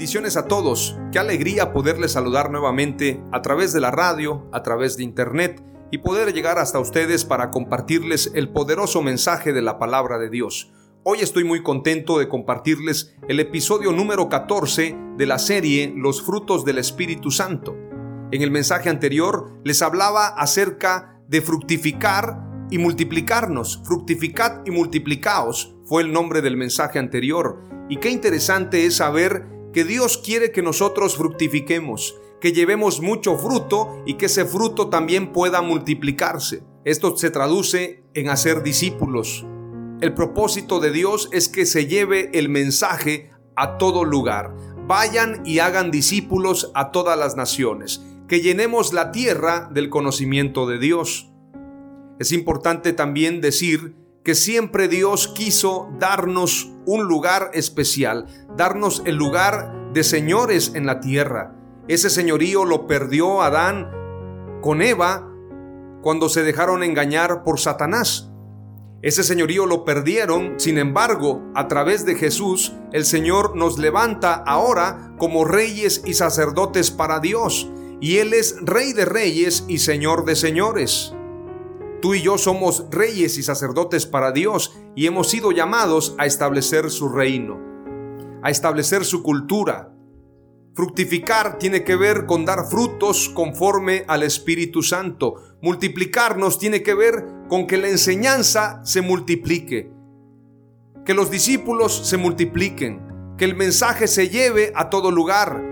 Bendiciones a todos. Qué alegría poderles saludar nuevamente a través de la radio, a través de internet y poder llegar hasta ustedes para compartirles el poderoso mensaje de la palabra de Dios. Hoy estoy muy contento de compartirles el episodio número 14 de la serie Los frutos del Espíritu Santo. En el mensaje anterior les hablaba acerca de fructificar y multiplicarnos. Fructificad y multiplicaos fue el nombre del mensaje anterior. Y qué interesante es saber que Dios quiere que nosotros fructifiquemos, que llevemos mucho fruto y que ese fruto también pueda multiplicarse. Esto se traduce en hacer discípulos. El propósito de Dios es que se lleve el mensaje a todo lugar. Vayan y hagan discípulos a todas las naciones. Que llenemos la tierra del conocimiento de Dios. Es importante también decir que siempre Dios quiso darnos un lugar especial, darnos el lugar de señores en la tierra. Ese señorío lo perdió Adán con Eva cuando se dejaron engañar por Satanás. Ese señorío lo perdieron, sin embargo, a través de Jesús, el Señor nos levanta ahora como reyes y sacerdotes para Dios, y Él es Rey de reyes y Señor de señores. Tú y yo somos reyes y sacerdotes para Dios y hemos sido llamados a establecer su reino, a establecer su cultura. Fructificar tiene que ver con dar frutos conforme al Espíritu Santo. Multiplicarnos tiene que ver con que la enseñanza se multiplique, que los discípulos se multipliquen, que el mensaje se lleve a todo lugar,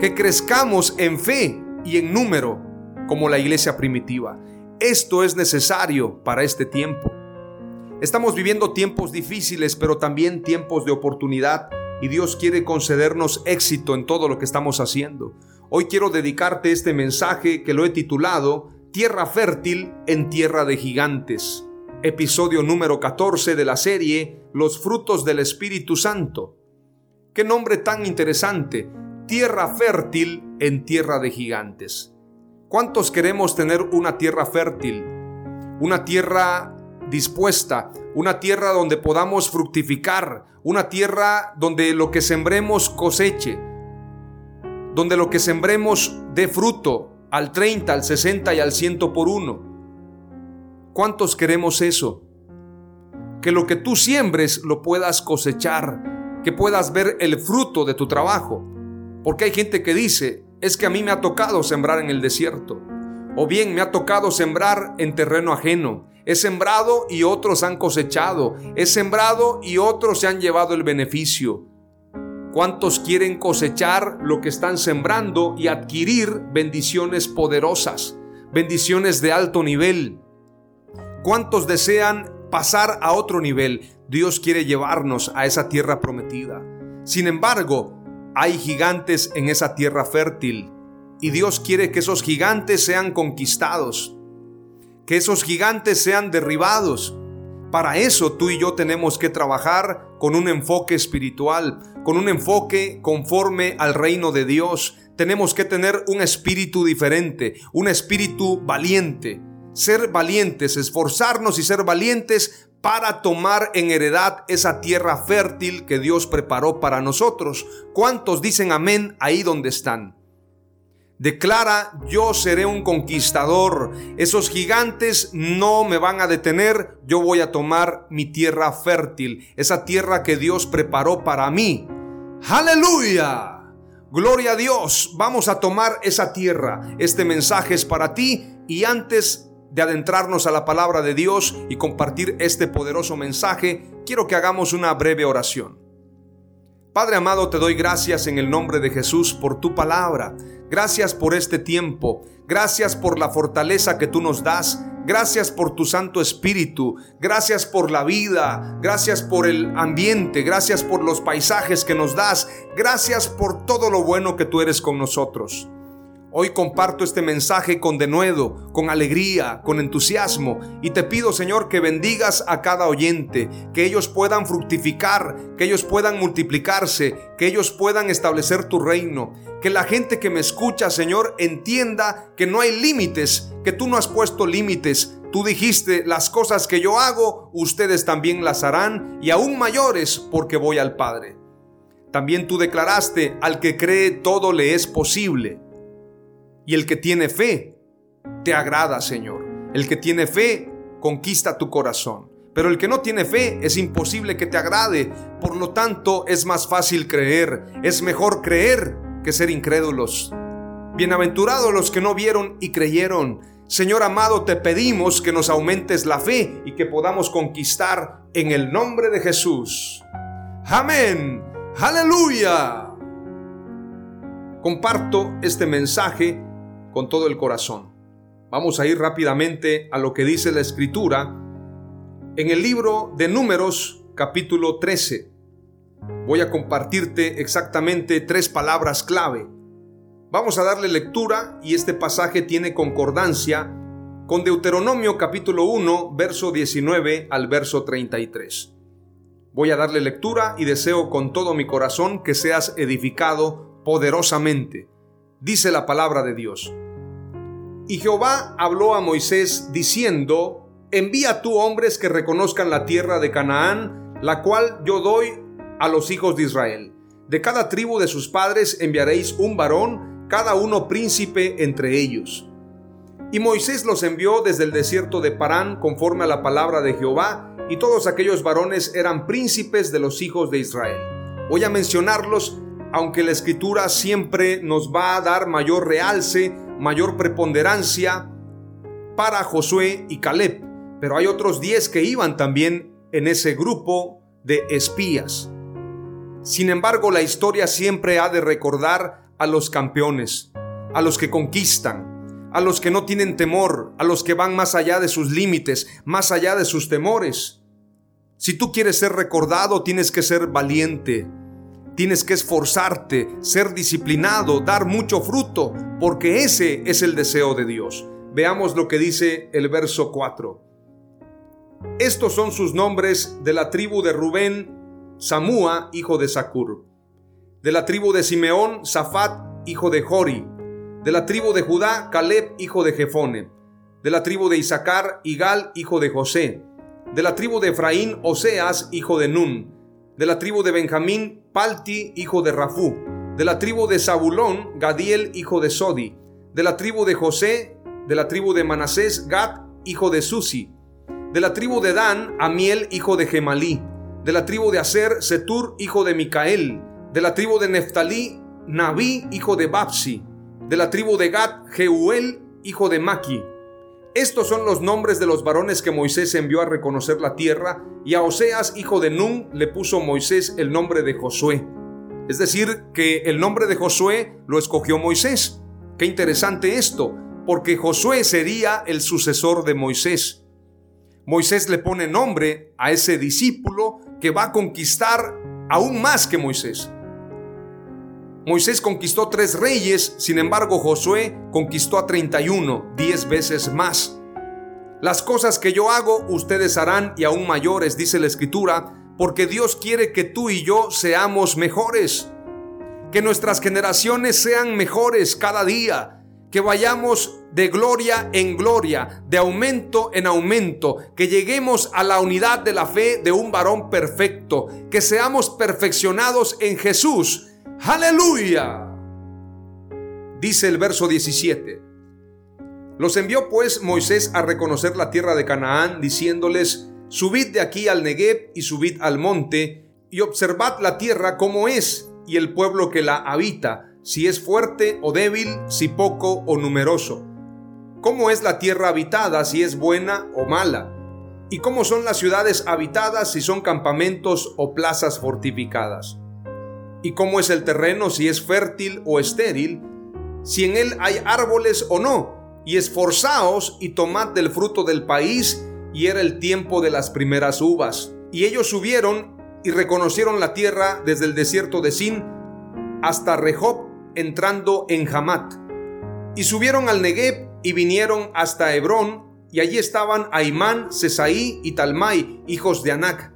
que crezcamos en fe y en número como la iglesia primitiva. Esto es necesario para este tiempo. Estamos viviendo tiempos difíciles, pero también tiempos de oportunidad y Dios quiere concedernos éxito en todo lo que estamos haciendo. Hoy quiero dedicarte este mensaje que lo he titulado Tierra fértil en tierra de gigantes. Episodio número 14 de la serie Los frutos del Espíritu Santo. Qué nombre tan interesante. Tierra fértil en tierra de gigantes. ¿Cuántos queremos tener una tierra fértil? Una tierra dispuesta, una tierra donde podamos fructificar, una tierra donde lo que sembremos coseche, donde lo que sembremos dé fruto al 30, al 60 y al 100 por uno. ¿Cuántos queremos eso? Que lo que tú siembres lo puedas cosechar, que puedas ver el fruto de tu trabajo. Porque hay gente que dice, es que a mí me ha tocado sembrar en el desierto. O bien me ha tocado sembrar en terreno ajeno. He sembrado y otros han cosechado. He sembrado y otros se han llevado el beneficio. ¿Cuántos quieren cosechar lo que están sembrando y adquirir bendiciones poderosas? Bendiciones de alto nivel. ¿Cuántos desean pasar a otro nivel? Dios quiere llevarnos a esa tierra prometida. Sin embargo, hay gigantes en esa tierra fértil y Dios quiere que esos gigantes sean conquistados, que esos gigantes sean derribados. Para eso tú y yo tenemos que trabajar con un enfoque espiritual, con un enfoque conforme al reino de Dios. Tenemos que tener un espíritu diferente, un espíritu valiente. Ser valientes, esforzarnos y ser valientes para tomar en heredad esa tierra fértil que Dios preparó para nosotros. ¿Cuántos dicen amén ahí donde están? Declara, yo seré un conquistador. Esos gigantes no me van a detener. Yo voy a tomar mi tierra fértil, esa tierra que Dios preparó para mí. Aleluya. Gloria a Dios. Vamos a tomar esa tierra. Este mensaje es para ti y antes de adentrarnos a la palabra de Dios y compartir este poderoso mensaje, quiero que hagamos una breve oración. Padre amado, te doy gracias en el nombre de Jesús por tu palabra. Gracias por este tiempo. Gracias por la fortaleza que tú nos das. Gracias por tu Santo Espíritu. Gracias por la vida. Gracias por el ambiente. Gracias por los paisajes que nos das. Gracias por todo lo bueno que tú eres con nosotros. Hoy comparto este mensaje con denuedo, con alegría, con entusiasmo y te pido Señor que bendigas a cada oyente, que ellos puedan fructificar, que ellos puedan multiplicarse, que ellos puedan establecer tu reino, que la gente que me escucha Señor entienda que no hay límites, que tú no has puesto límites, Tú dijiste, las cosas que yo hago, ustedes también las harán y aún mayores porque voy al Padre. También tú declaraste, al que cree todo le es posible. Y el que tiene fe, te agrada, Señor. El que tiene fe, conquista tu corazón. Pero el que no tiene fe es imposible que te agrade. Por lo tanto, es más fácil creer. Es mejor creer que ser incrédulos. Bienaventurados los que no vieron y creyeron. Señor amado, te pedimos que nos aumentes la fe y que podamos conquistar en el nombre de Jesús. Amén. Aleluya. Comparto este mensaje con todo el corazón. Vamos a ir rápidamente a lo que dice la escritura en el libro de números capítulo 13. Voy a compartirte exactamente tres palabras clave. Vamos a darle lectura y este pasaje tiene concordancia con Deuteronomio capítulo 1, verso 19 al verso 33. Voy a darle lectura y deseo con todo mi corazón que seas edificado poderosamente. Dice la palabra de Dios. Y Jehová habló a Moisés diciendo, Envía tú hombres que reconozcan la tierra de Canaán, la cual yo doy a los hijos de Israel. De cada tribu de sus padres enviaréis un varón, cada uno príncipe entre ellos. Y Moisés los envió desde el desierto de Parán conforme a la palabra de Jehová, y todos aquellos varones eran príncipes de los hijos de Israel. Voy a mencionarlos, aunque la escritura siempre nos va a dar mayor realce mayor preponderancia para Josué y Caleb, pero hay otros diez que iban también en ese grupo de espías. Sin embargo, la historia siempre ha de recordar a los campeones, a los que conquistan, a los que no tienen temor, a los que van más allá de sus límites, más allá de sus temores. Si tú quieres ser recordado, tienes que ser valiente, Tienes que esforzarte, ser disciplinado, dar mucho fruto, porque ese es el deseo de Dios. Veamos lo que dice el verso 4. Estos son sus nombres de la tribu de Rubén, Samúa, hijo de Sacur. De la tribu de Simeón, Safat, hijo de Jori. De la tribu de Judá, Caleb, hijo de Jefone. De la tribu de Isaacar, Igal, hijo de José. De la tribu de Efraín, Oseas, hijo de Nun de la tribu de Benjamín, Palti, hijo de Rafú, de la tribu de Zabulón, Gadiel, hijo de Sodi, de la tribu de José, de la tribu de Manasés, Gad, hijo de Susi, de la tribu de Dan, Amiel, hijo de Gemalí, de la tribu de Aser, Setur, hijo de Micael, de la tribu de Neftalí, Nabí, hijo de Babsi, de la tribu de Gad, Jeuel, hijo de Maki, estos son los nombres de los varones que Moisés envió a reconocer la tierra, y a Oseas, hijo de Nun, le puso Moisés el nombre de Josué. Es decir, que el nombre de Josué lo escogió Moisés. Qué interesante esto, porque Josué sería el sucesor de Moisés. Moisés le pone nombre a ese discípulo que va a conquistar aún más que Moisés. Moisés conquistó tres reyes, sin embargo Josué conquistó a 31, diez veces más. Las cosas que yo hago, ustedes harán y aún mayores, dice la escritura, porque Dios quiere que tú y yo seamos mejores, que nuestras generaciones sean mejores cada día, que vayamos de gloria en gloria, de aumento en aumento, que lleguemos a la unidad de la fe de un varón perfecto, que seamos perfeccionados en Jesús. Aleluya. Dice el verso 17. Los envió pues Moisés a reconocer la tierra de Canaán, diciéndoles, Subid de aquí al Negev y subid al monte, y observad la tierra como es, y el pueblo que la habita, si es fuerte o débil, si poco o numeroso. ¿Cómo es la tierra habitada, si es buena o mala? ¿Y cómo son las ciudades habitadas, si son campamentos o plazas fortificadas? ¿Y cómo es el terreno, si es fértil o estéril? Si en él hay árboles o no. Y esforzaos y tomad del fruto del país, y era el tiempo de las primeras uvas. Y ellos subieron y reconocieron la tierra desde el desierto de Sin hasta Rehob entrando en Hamat. Y subieron al Negev y vinieron hasta Hebrón, y allí estaban Aimán, Sesaí y Talmai, hijos de Anac.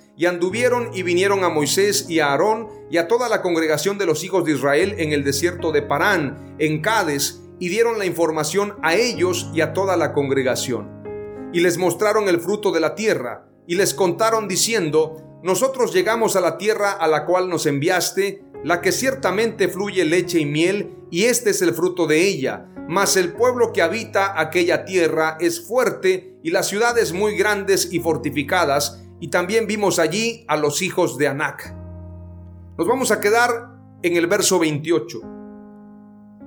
y anduvieron y vinieron a Moisés y a Aarón y a toda la congregación de los hijos de Israel en el desierto de Parán, en Cades, y dieron la información a ellos y a toda la congregación. Y les mostraron el fruto de la tierra, y les contaron diciendo, Nosotros llegamos a la tierra a la cual nos enviaste, la que ciertamente fluye leche y miel, y este es el fruto de ella mas el pueblo que habita aquella tierra es fuerte y las ciudades muy grandes y fortificadas, y también vimos allí a los hijos de Anac. Nos vamos a quedar en el verso 28.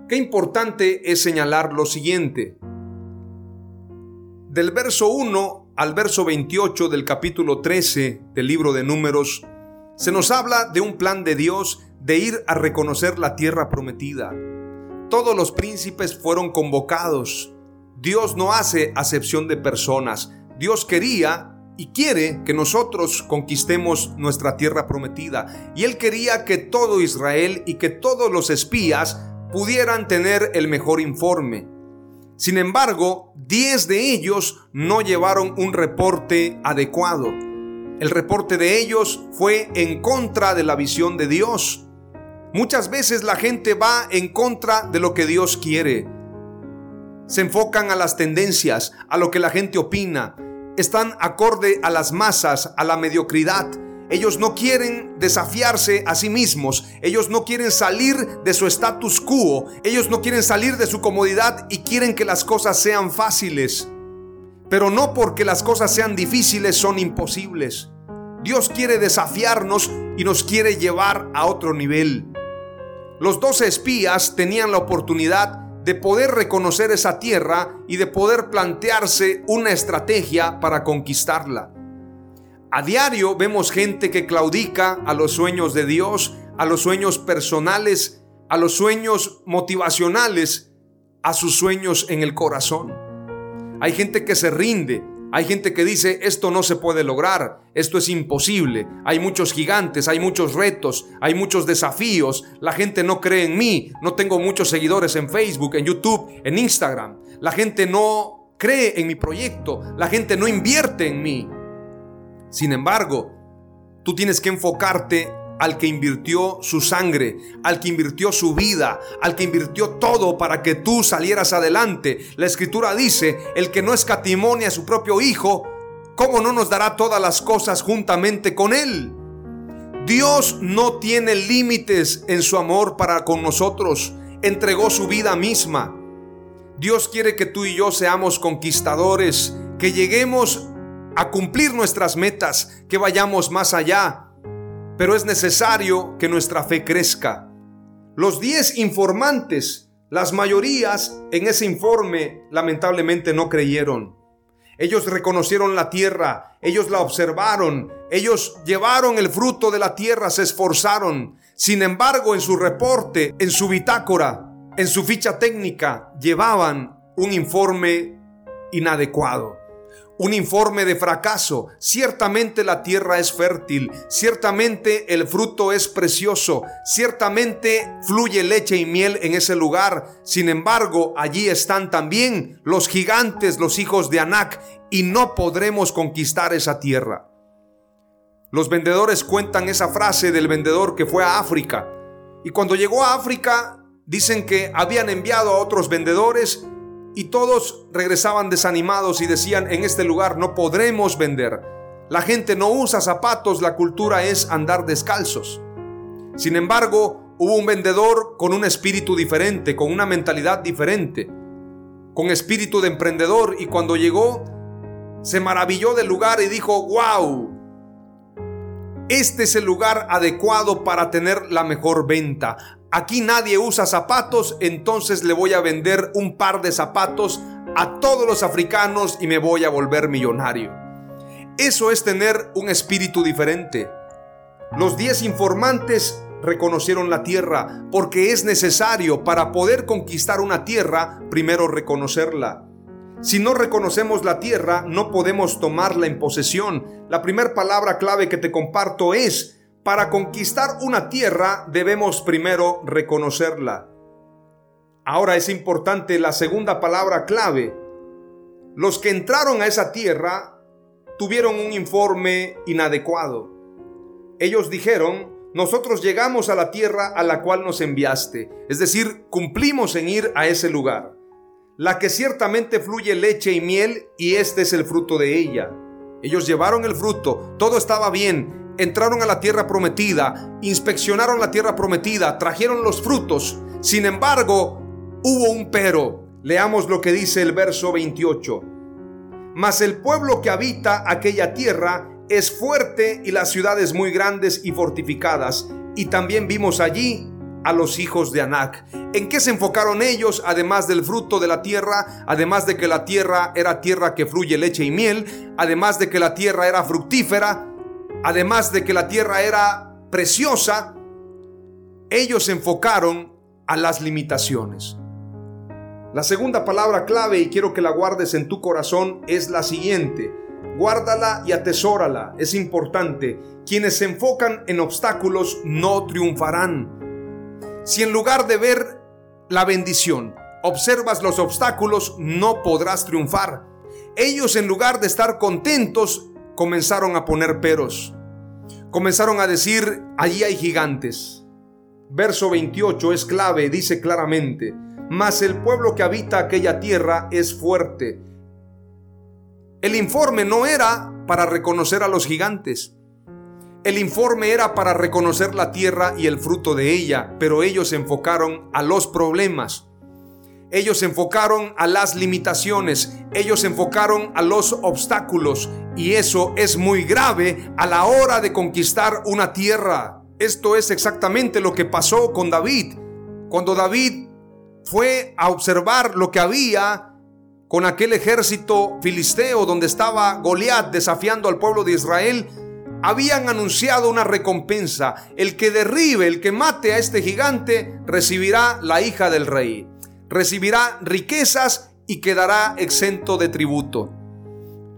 Qué importante es señalar lo siguiente. Del verso 1 al verso 28 del capítulo 13 del libro de números, se nos habla de un plan de Dios de ir a reconocer la tierra prometida todos los príncipes fueron convocados. Dios no hace acepción de personas. Dios quería y quiere que nosotros conquistemos nuestra tierra prometida. Y Él quería que todo Israel y que todos los espías pudieran tener el mejor informe. Sin embargo, diez de ellos no llevaron un reporte adecuado. El reporte de ellos fue en contra de la visión de Dios. Muchas veces la gente va en contra de lo que Dios quiere. Se enfocan a las tendencias, a lo que la gente opina. Están acorde a las masas, a la mediocridad. Ellos no quieren desafiarse a sí mismos. Ellos no quieren salir de su status quo. Ellos no quieren salir de su comodidad y quieren que las cosas sean fáciles. Pero no porque las cosas sean difíciles son imposibles. Dios quiere desafiarnos y nos quiere llevar a otro nivel. Los doce espías tenían la oportunidad de poder reconocer esa tierra y de poder plantearse una estrategia para conquistarla. A diario vemos gente que claudica a los sueños de Dios, a los sueños personales, a los sueños motivacionales, a sus sueños en el corazón. Hay gente que se rinde, hay gente que dice, esto no se puede lograr, esto es imposible, hay muchos gigantes, hay muchos retos, hay muchos desafíos, la gente no cree en mí, no tengo muchos seguidores en Facebook, en YouTube, en Instagram, la gente no cree en mi proyecto, la gente no invierte en mí. Sin embargo, tú tienes que enfocarte al que invirtió su sangre, al que invirtió su vida, al que invirtió todo para que tú salieras adelante. La escritura dice, el que no escatimonia a su propio Hijo, ¿cómo no nos dará todas las cosas juntamente con Él? Dios no tiene límites en su amor para con nosotros. Entregó su vida misma. Dios quiere que tú y yo seamos conquistadores, que lleguemos a cumplir nuestras metas, que vayamos más allá pero es necesario que nuestra fe crezca. Los 10 informantes, las mayorías en ese informe lamentablemente no creyeron. Ellos reconocieron la tierra, ellos la observaron, ellos llevaron el fruto de la tierra, se esforzaron. Sin embargo, en su reporte, en su bitácora, en su ficha técnica, llevaban un informe inadecuado un informe de fracaso. Ciertamente la tierra es fértil, ciertamente el fruto es precioso, ciertamente fluye leche y miel en ese lugar. Sin embargo, allí están también los gigantes, los hijos de Anac, y no podremos conquistar esa tierra. Los vendedores cuentan esa frase del vendedor que fue a África. Y cuando llegó a África, dicen que habían enviado a otros vendedores y todos regresaban desanimados y decían, en este lugar no podremos vender. La gente no usa zapatos, la cultura es andar descalzos. Sin embargo, hubo un vendedor con un espíritu diferente, con una mentalidad diferente, con espíritu de emprendedor y cuando llegó, se maravilló del lugar y dijo, wow, este es el lugar adecuado para tener la mejor venta. Aquí nadie usa zapatos, entonces le voy a vender un par de zapatos a todos los africanos y me voy a volver millonario. Eso es tener un espíritu diferente. Los diez informantes reconocieron la tierra porque es necesario para poder conquistar una tierra primero reconocerla. Si no reconocemos la tierra, no podemos tomarla en posesión. La primera palabra clave que te comparto es para conquistar una tierra debemos primero reconocerla. Ahora es importante la segunda palabra clave. Los que entraron a esa tierra tuvieron un informe inadecuado. Ellos dijeron, nosotros llegamos a la tierra a la cual nos enviaste, es decir, cumplimos en ir a ese lugar, la que ciertamente fluye leche y miel y este es el fruto de ella. Ellos llevaron el fruto, todo estaba bien, entraron a la tierra prometida, inspeccionaron la tierra prometida, trajeron los frutos. Sin embargo, hubo un pero. Leamos lo que dice el verso 28. Mas el pueblo que habita aquella tierra es fuerte y las ciudades muy grandes y fortificadas. Y también vimos allí a los hijos de Anac. ¿En qué se enfocaron ellos, además del fruto de la tierra, además de que la tierra era tierra que fluye leche y miel, además de que la tierra era fructífera? Además de que la tierra era preciosa, ellos se enfocaron a las limitaciones. La segunda palabra clave, y quiero que la guardes en tu corazón, es la siguiente. Guárdala y atesórala. Es importante. Quienes se enfocan en obstáculos no triunfarán. Si en lugar de ver la bendición, observas los obstáculos, no podrás triunfar. Ellos en lugar de estar contentos, comenzaron a poner peros. Comenzaron a decir, allí hay gigantes. Verso 28 es clave, dice claramente, mas el pueblo que habita aquella tierra es fuerte. El informe no era para reconocer a los gigantes. El informe era para reconocer la tierra y el fruto de ella, pero ellos se enfocaron a los problemas. Ellos se enfocaron a las limitaciones, ellos se enfocaron a los obstáculos y eso es muy grave a la hora de conquistar una tierra. Esto es exactamente lo que pasó con David. Cuando David fue a observar lo que había con aquel ejército filisteo donde estaba Goliat desafiando al pueblo de Israel, habían anunciado una recompensa. El que derribe, el que mate a este gigante, recibirá la hija del rey recibirá riquezas y quedará exento de tributo.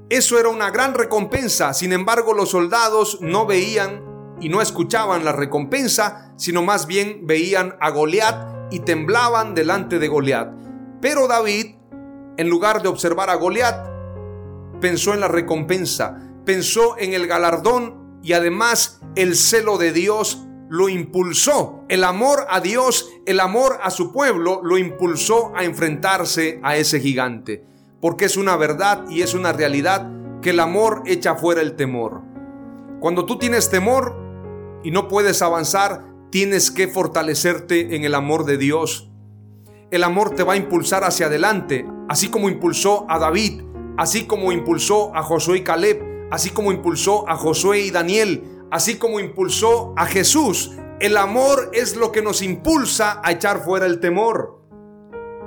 Eso era una gran recompensa, sin embargo los soldados no veían y no escuchaban la recompensa, sino más bien veían a Goliat y temblaban delante de Goliat. Pero David, en lugar de observar a Goliat, pensó en la recompensa, pensó en el galardón y además el celo de Dios lo impulsó. El amor a Dios, el amor a su pueblo, lo impulsó a enfrentarse a ese gigante. Porque es una verdad y es una realidad que el amor echa fuera el temor. Cuando tú tienes temor y no puedes avanzar, tienes que fortalecerte en el amor de Dios. El amor te va a impulsar hacia adelante, así como impulsó a David, así como impulsó a Josué y Caleb, así como impulsó a Josué y Daniel, así como impulsó a Jesús. El amor es lo que nos impulsa a echar fuera el temor.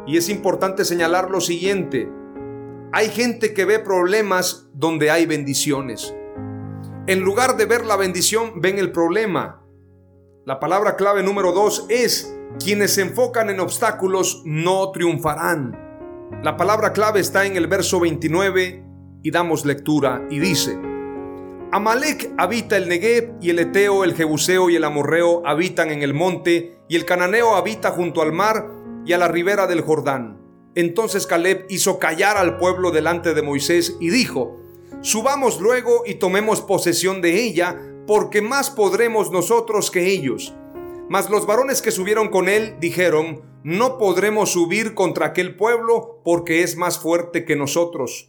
Y es importante señalar lo siguiente. Hay gente que ve problemas donde hay bendiciones. En lugar de ver la bendición, ven el problema. La palabra clave número dos es, quienes se enfocan en obstáculos no triunfarán. La palabra clave está en el verso 29 y damos lectura y dice, Amalek habita el Negev y el Eteo, el Jebuseo y el Amorreo habitan en el monte y el Cananeo habita junto al mar y a la ribera del Jordán. Entonces Caleb hizo callar al pueblo delante de Moisés y dijo, Subamos luego y tomemos posesión de ella, porque más podremos nosotros que ellos. Mas los varones que subieron con él dijeron, No podremos subir contra aquel pueblo, porque es más fuerte que nosotros.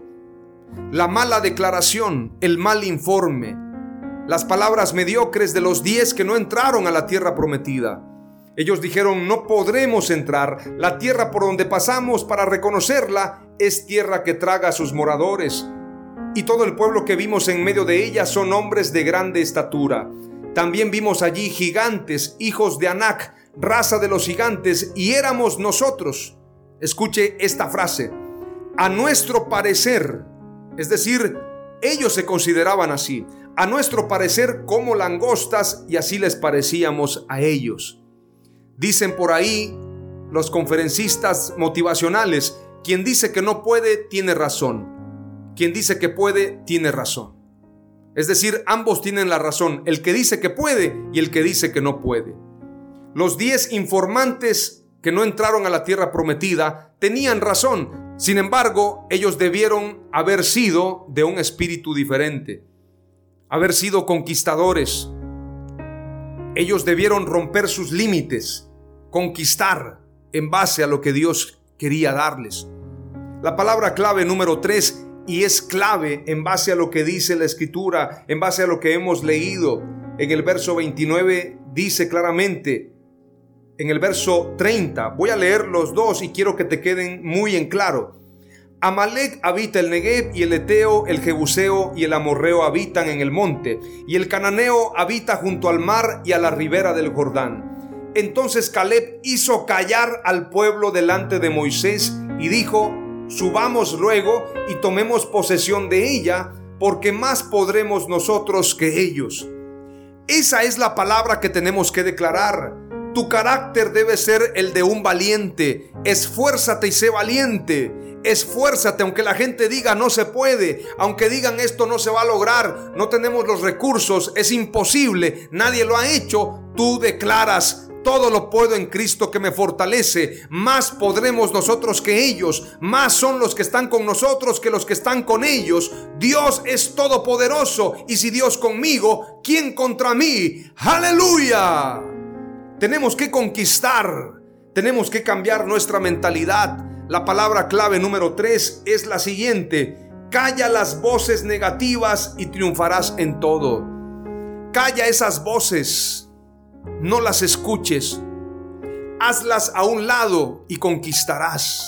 La mala declaración, el mal informe, las palabras mediocres de los diez que no entraron a la tierra prometida. Ellos dijeron, no podremos entrar. La tierra por donde pasamos para reconocerla es tierra que traga a sus moradores. Y todo el pueblo que vimos en medio de ella son hombres de grande estatura. También vimos allí gigantes, hijos de Anac, raza de los gigantes, y éramos nosotros. Escuche esta frase. A nuestro parecer, es decir, ellos se consideraban así, a nuestro parecer como langostas, y así les parecíamos a ellos. Dicen por ahí los conferencistas motivacionales, quien dice que no puede, tiene razón. Quien dice que puede, tiene razón. Es decir, ambos tienen la razón, el que dice que puede y el que dice que no puede. Los diez informantes que no entraron a la tierra prometida tenían razón, sin embargo, ellos debieron haber sido de un espíritu diferente, haber sido conquistadores. Ellos debieron romper sus límites, conquistar en base a lo que Dios quería darles. La palabra clave número 3 y es clave en base a lo que dice la escritura, en base a lo que hemos leído. En el verso 29 dice claramente, en el verso 30, voy a leer los dos y quiero que te queden muy en claro. Amalek habita el Negev y el Eteo, el Jebuseo y el Amorreo habitan en el monte, y el Cananeo habita junto al mar y a la ribera del Jordán. Entonces Caleb hizo callar al pueblo delante de Moisés y dijo, subamos luego y tomemos posesión de ella, porque más podremos nosotros que ellos. Esa es la palabra que tenemos que declarar. Tu carácter debe ser el de un valiente. Esfuérzate y sé valiente. Esfuérzate aunque la gente diga no se puede, aunque digan esto no se va a lograr, no tenemos los recursos, es imposible, nadie lo ha hecho. Tú declaras, todo lo puedo en Cristo que me fortalece. Más podremos nosotros que ellos. Más son los que están con nosotros que los que están con ellos. Dios es todopoderoso. Y si Dios conmigo, ¿quién contra mí? Aleluya. Tenemos que conquistar. Tenemos que cambiar nuestra mentalidad. La palabra clave número 3 es la siguiente. Calla las voces negativas y triunfarás en todo. Calla esas voces no las escuches, hazlas a un lado y conquistarás.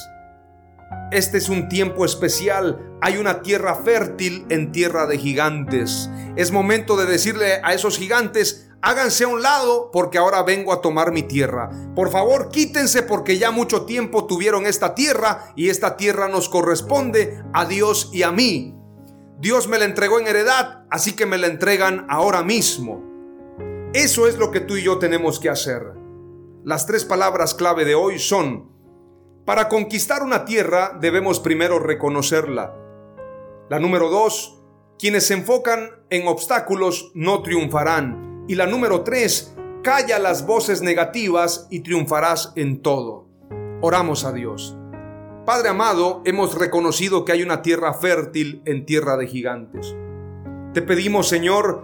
Este es un tiempo especial, hay una tierra fértil en tierra de gigantes. Es momento de decirle a esos gigantes, háganse a un lado porque ahora vengo a tomar mi tierra. Por favor, quítense porque ya mucho tiempo tuvieron esta tierra y esta tierra nos corresponde a Dios y a mí. Dios me la entregó en heredad, así que me la entregan ahora mismo. Eso es lo que tú y yo tenemos que hacer. Las tres palabras clave de hoy son, para conquistar una tierra debemos primero reconocerla. La número dos, quienes se enfocan en obstáculos no triunfarán. Y la número tres, calla las voces negativas y triunfarás en todo. Oramos a Dios. Padre amado, hemos reconocido que hay una tierra fértil en tierra de gigantes. Te pedimos, Señor,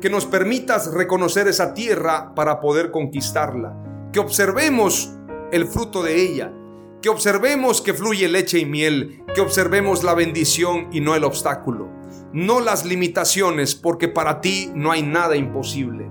que nos permitas reconocer esa tierra para poder conquistarla, que observemos el fruto de ella, que observemos que fluye leche y miel, que observemos la bendición y no el obstáculo, no las limitaciones, porque para ti no hay nada imposible,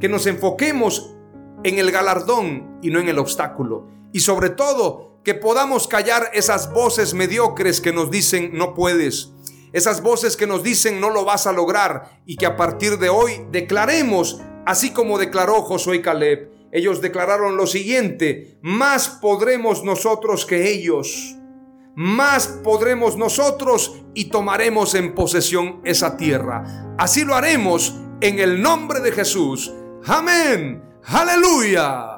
que nos enfoquemos en el galardón y no en el obstáculo, y sobre todo que podamos callar esas voces mediocres que nos dicen no puedes, Esas voces que nos dicen no lo vas a lograr y que a partir de hoy declaremos, así como declaró Josué Caleb. Ellos declararon lo siguiente, más podremos nosotros que ellos, más podremos nosotros y tomaremos en posesión esa tierra. Así lo haremos en el nombre de Jesús. Amén. Aleluya.